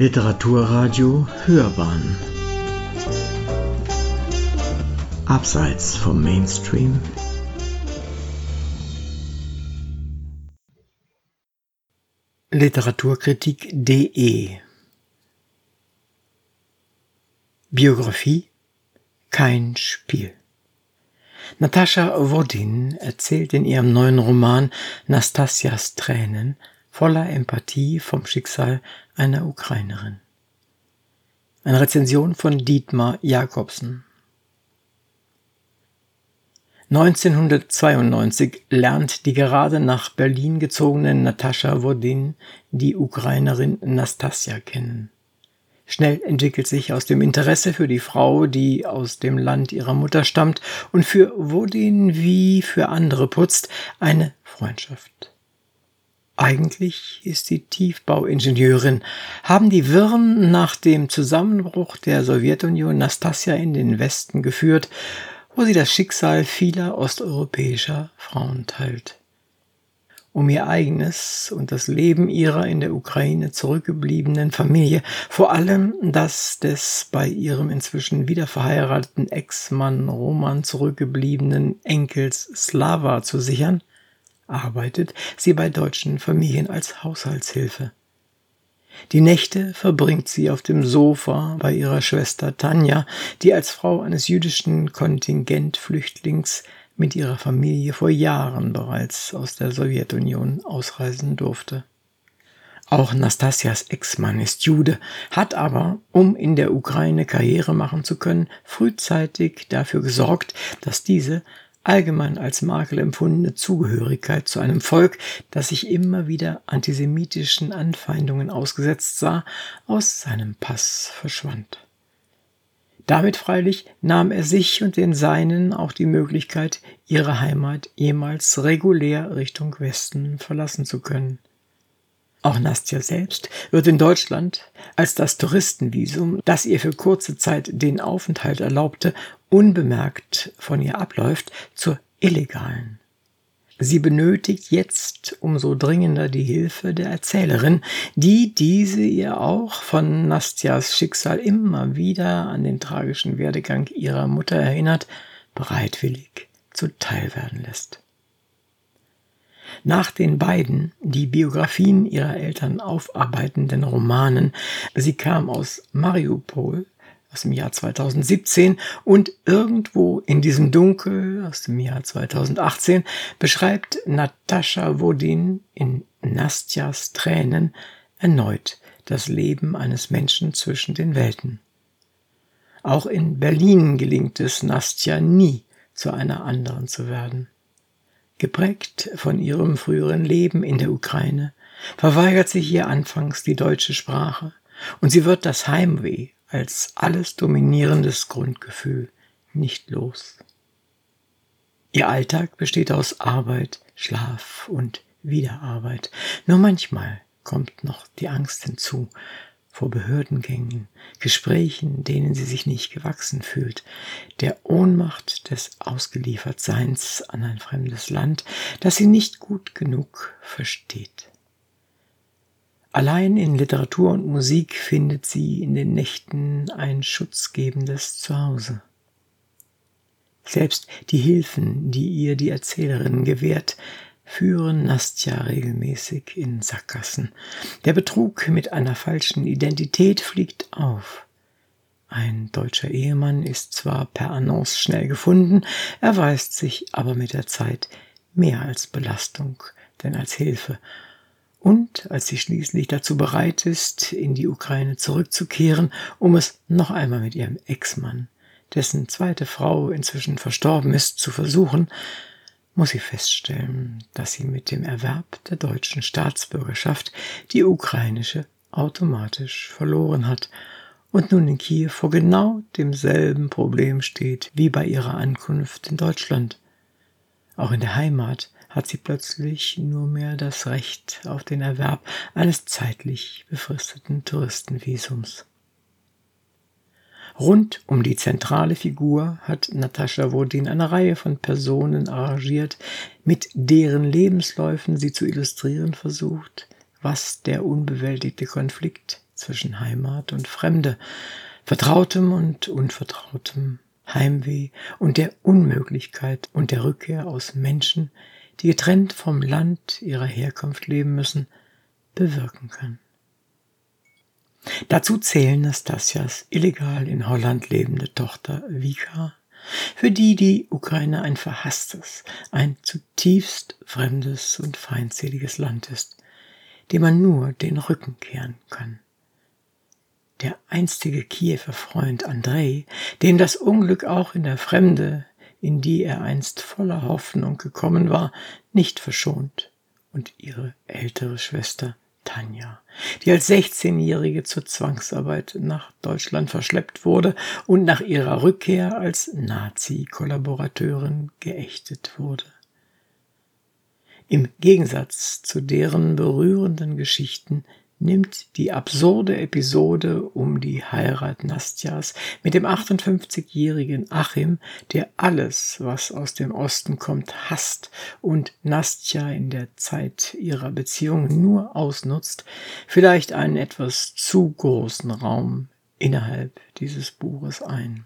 Literaturradio Hörbahn. Abseits vom Mainstream. Literaturkritik.de Biografie Kein Spiel. Natascha Wodin erzählt in ihrem neuen Roman Nastasias Tränen voller Empathie vom Schicksal einer Ukrainerin. Eine Rezension von Dietmar Jakobsen. 1992 lernt die gerade nach Berlin gezogene Natascha Wodin die Ukrainerin Nastasia kennen. Schnell entwickelt sich aus dem Interesse für die Frau, die aus dem Land ihrer Mutter stammt und für Wodin wie für andere putzt, eine Freundschaft. Eigentlich ist sie Tiefbauingenieurin, haben die Wirren nach dem Zusammenbruch der Sowjetunion Nastasia in den Westen geführt, wo sie das Schicksal vieler osteuropäischer Frauen teilt? Um ihr eigenes und das Leben ihrer in der Ukraine zurückgebliebenen Familie, vor allem das des bei ihrem inzwischen wieder verheirateten Ex-Mann Roman zurückgebliebenen Enkels Slava zu sichern, arbeitet sie bei deutschen Familien als Haushaltshilfe. Die Nächte verbringt sie auf dem Sofa bei ihrer Schwester Tanja, die als Frau eines jüdischen Kontingentflüchtlings mit ihrer Familie vor Jahren bereits aus der Sowjetunion ausreisen durfte. Auch Nastasias Ex-Mann ist Jude, hat aber, um in der Ukraine Karriere machen zu können, frühzeitig dafür gesorgt, dass diese allgemein als Makel empfundene Zugehörigkeit zu einem Volk, das sich immer wieder antisemitischen Anfeindungen ausgesetzt sah, aus seinem Pass verschwand. Damit freilich nahm er sich und den Seinen auch die Möglichkeit, ihre Heimat jemals regulär Richtung Westen verlassen zu können. Auch Nastja selbst wird in Deutschland als das Touristenvisum, das ihr für kurze Zeit den Aufenthalt erlaubte, unbemerkt von ihr abläuft, zur illegalen. Sie benötigt jetzt umso dringender die Hilfe der Erzählerin, die diese ihr auch von Nastjas Schicksal immer wieder an den tragischen Werdegang ihrer Mutter erinnert, bereitwillig zuteil werden lässt. Nach den beiden die Biografien ihrer Eltern aufarbeitenden Romanen Sie kam aus Mariupol aus dem Jahr 2017 und irgendwo in diesem Dunkel aus dem Jahr 2018 beschreibt Natascha Wodin in Nastjas Tränen erneut das Leben eines Menschen zwischen den Welten. Auch in Berlin gelingt es Nastja nie, zu einer anderen zu werden. Geprägt von ihrem früheren Leben in der Ukraine, verweigert sich ihr anfangs die deutsche Sprache, und sie wird das Heimweh als alles dominierendes Grundgefühl nicht los. Ihr Alltag besteht aus Arbeit, Schlaf und Wiederarbeit. Nur manchmal kommt noch die Angst hinzu vor Behördengängen, Gesprächen, denen sie sich nicht gewachsen fühlt, der Ohnmacht des Ausgeliefertseins an ein fremdes Land, das sie nicht gut genug versteht. Allein in Literatur und Musik findet sie in den Nächten ein schutzgebendes Zuhause. Selbst die Hilfen, die ihr die Erzählerin gewährt, führen Nastja regelmäßig in Sackgassen. Der Betrug mit einer falschen Identität fliegt auf. Ein deutscher Ehemann ist zwar per Annonce schnell gefunden, erweist sich aber mit der Zeit mehr als Belastung denn als Hilfe und als sie schließlich dazu bereit ist, in die Ukraine zurückzukehren, um es noch einmal mit ihrem Ex-Mann, dessen zweite Frau inzwischen verstorben ist, zu versuchen, muss sie feststellen, dass sie mit dem Erwerb der deutschen Staatsbürgerschaft die ukrainische automatisch verloren hat und nun in Kiew vor genau demselben Problem steht wie bei ihrer Ankunft in Deutschland. Auch in der Heimat hat sie plötzlich nur mehr das Recht auf den Erwerb eines zeitlich befristeten Touristenvisums. Rund um die zentrale Figur hat Natascha Wodin eine Reihe von Personen arrangiert, mit deren Lebensläufen sie zu illustrieren versucht, was der unbewältigte Konflikt zwischen Heimat und Fremde, Vertrautem und Unvertrautem, Heimweh und der Unmöglichkeit und der Rückkehr aus Menschen, die getrennt vom Land ihrer Herkunft leben müssen, bewirken kann. Dazu zählen Nastasias illegal in Holland lebende Tochter Vika, für die die Ukraine ein verhasstes, ein zutiefst fremdes und feindseliges Land ist, dem man nur den Rücken kehren kann. Der einstige Kiewer Freund Andrei, dem das Unglück auch in der Fremde, in die er einst voller Hoffnung gekommen war, nicht verschont, und ihre ältere Schwester Tanja, die als 16-Jährige zur Zwangsarbeit nach Deutschland verschleppt wurde und nach ihrer Rückkehr als Nazi-Kollaborateurin geächtet wurde. Im Gegensatz zu deren berührenden Geschichten nimmt die absurde Episode um die Heirat Nastjas mit dem 58-jährigen Achim, der alles, was aus dem Osten kommt, hasst und Nastja in der Zeit ihrer Beziehung nur ausnutzt, vielleicht einen etwas zu großen Raum innerhalb dieses Buches ein.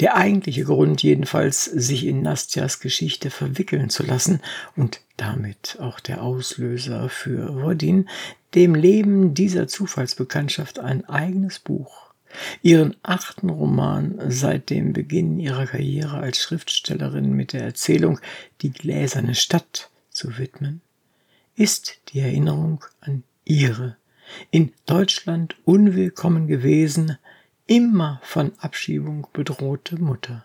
Der eigentliche Grund jedenfalls, sich in Nastjas Geschichte verwickeln zu lassen und damit auch der Auslöser für Wodin, dem Leben dieser Zufallsbekanntschaft ein eigenes Buch, ihren achten Roman seit dem Beginn ihrer Karriere als Schriftstellerin mit der Erzählung Die gläserne Stadt zu widmen, ist die Erinnerung an ihre in Deutschland unwillkommen gewesen, immer von Abschiebung bedrohte Mutter.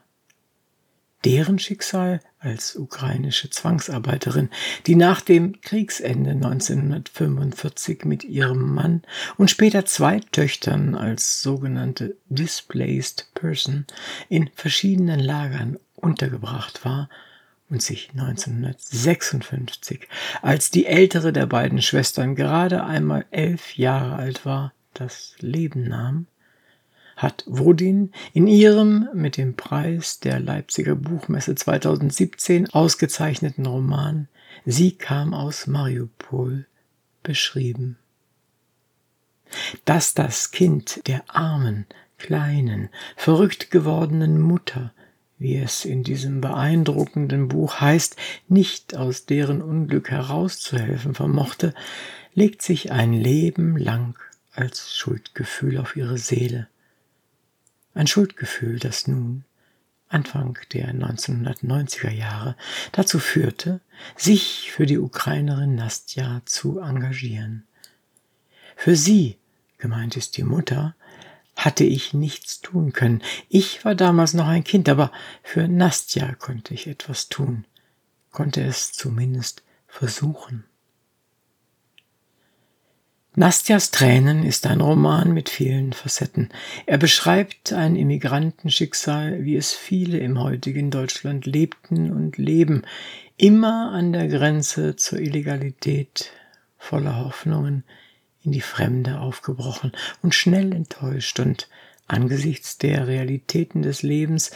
Deren Schicksal als ukrainische Zwangsarbeiterin, die nach dem Kriegsende 1945 mit ihrem Mann und später zwei Töchtern als sogenannte Displaced Person in verschiedenen Lagern untergebracht war und sich 1956, als die ältere der beiden Schwestern gerade einmal elf Jahre alt war, das Leben nahm, hat Wodin in ihrem mit dem Preis der Leipziger Buchmesse 2017 ausgezeichneten Roman Sie kam aus Mariupol beschrieben. Dass das Kind der armen, kleinen, verrückt gewordenen Mutter, wie es in diesem beeindruckenden Buch heißt, nicht aus deren Unglück herauszuhelfen vermochte, legt sich ein Leben lang als Schuldgefühl auf ihre Seele ein Schuldgefühl, das nun Anfang der 1990er Jahre dazu führte, sich für die Ukrainerin Nastja zu engagieren. Für sie, gemeint ist die Mutter, hatte ich nichts tun können. Ich war damals noch ein Kind, aber für Nastja konnte ich etwas tun, konnte es zumindest versuchen. Nastjas Tränen ist ein Roman mit vielen Facetten. Er beschreibt ein Immigrantenschicksal, wie es viele im heutigen Deutschland lebten und leben, immer an der Grenze zur Illegalität, voller Hoffnungen, in die Fremde aufgebrochen und schnell enttäuscht und angesichts der Realitäten des Lebens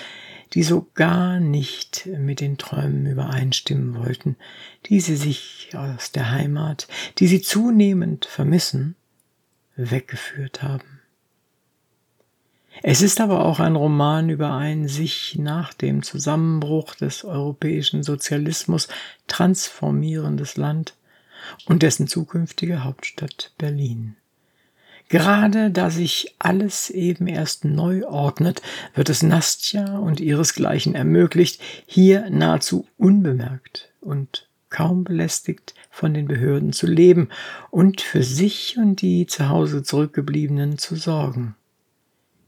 die so gar nicht mit den Träumen übereinstimmen wollten, die sie sich aus der Heimat, die sie zunehmend vermissen, weggeführt haben. Es ist aber auch ein Roman über ein sich nach dem Zusammenbruch des europäischen Sozialismus transformierendes Land und dessen zukünftige Hauptstadt Berlin. Gerade da sich alles eben erst neu ordnet, wird es Nastja und ihresgleichen ermöglicht, hier nahezu unbemerkt und kaum belästigt von den Behörden zu leben und für sich und die zu Hause zurückgebliebenen zu sorgen.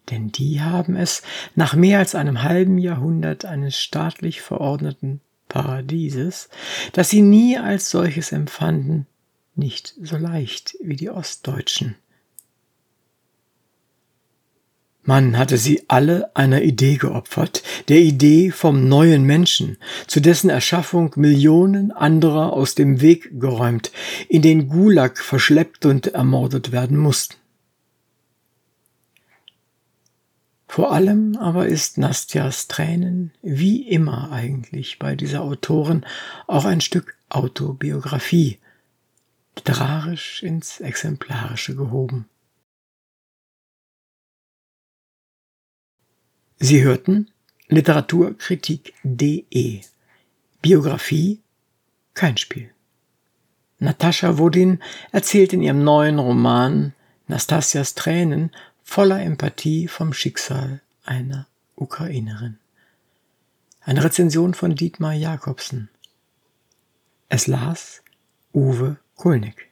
Denn die haben es nach mehr als einem halben Jahrhundert eines staatlich verordneten Paradieses, das sie nie als solches empfanden, nicht so leicht wie die Ostdeutschen. Man hatte sie alle einer Idee geopfert, der Idee vom neuen Menschen, zu dessen Erschaffung Millionen anderer aus dem Weg geräumt, in den Gulag verschleppt und ermordet werden mussten. Vor allem aber ist Nastjas Tränen, wie immer eigentlich bei dieser Autorin, auch ein Stück Autobiografie, literarisch ins Exemplarische gehoben. Sie hörten Literaturkritik.de Biografie kein Spiel. Natascha Wodin erzählt in ihrem neuen Roman Nastasias Tränen voller Empathie vom Schicksal einer Ukrainerin. Eine Rezension von Dietmar Jakobsen. Es las Uwe Kulnig.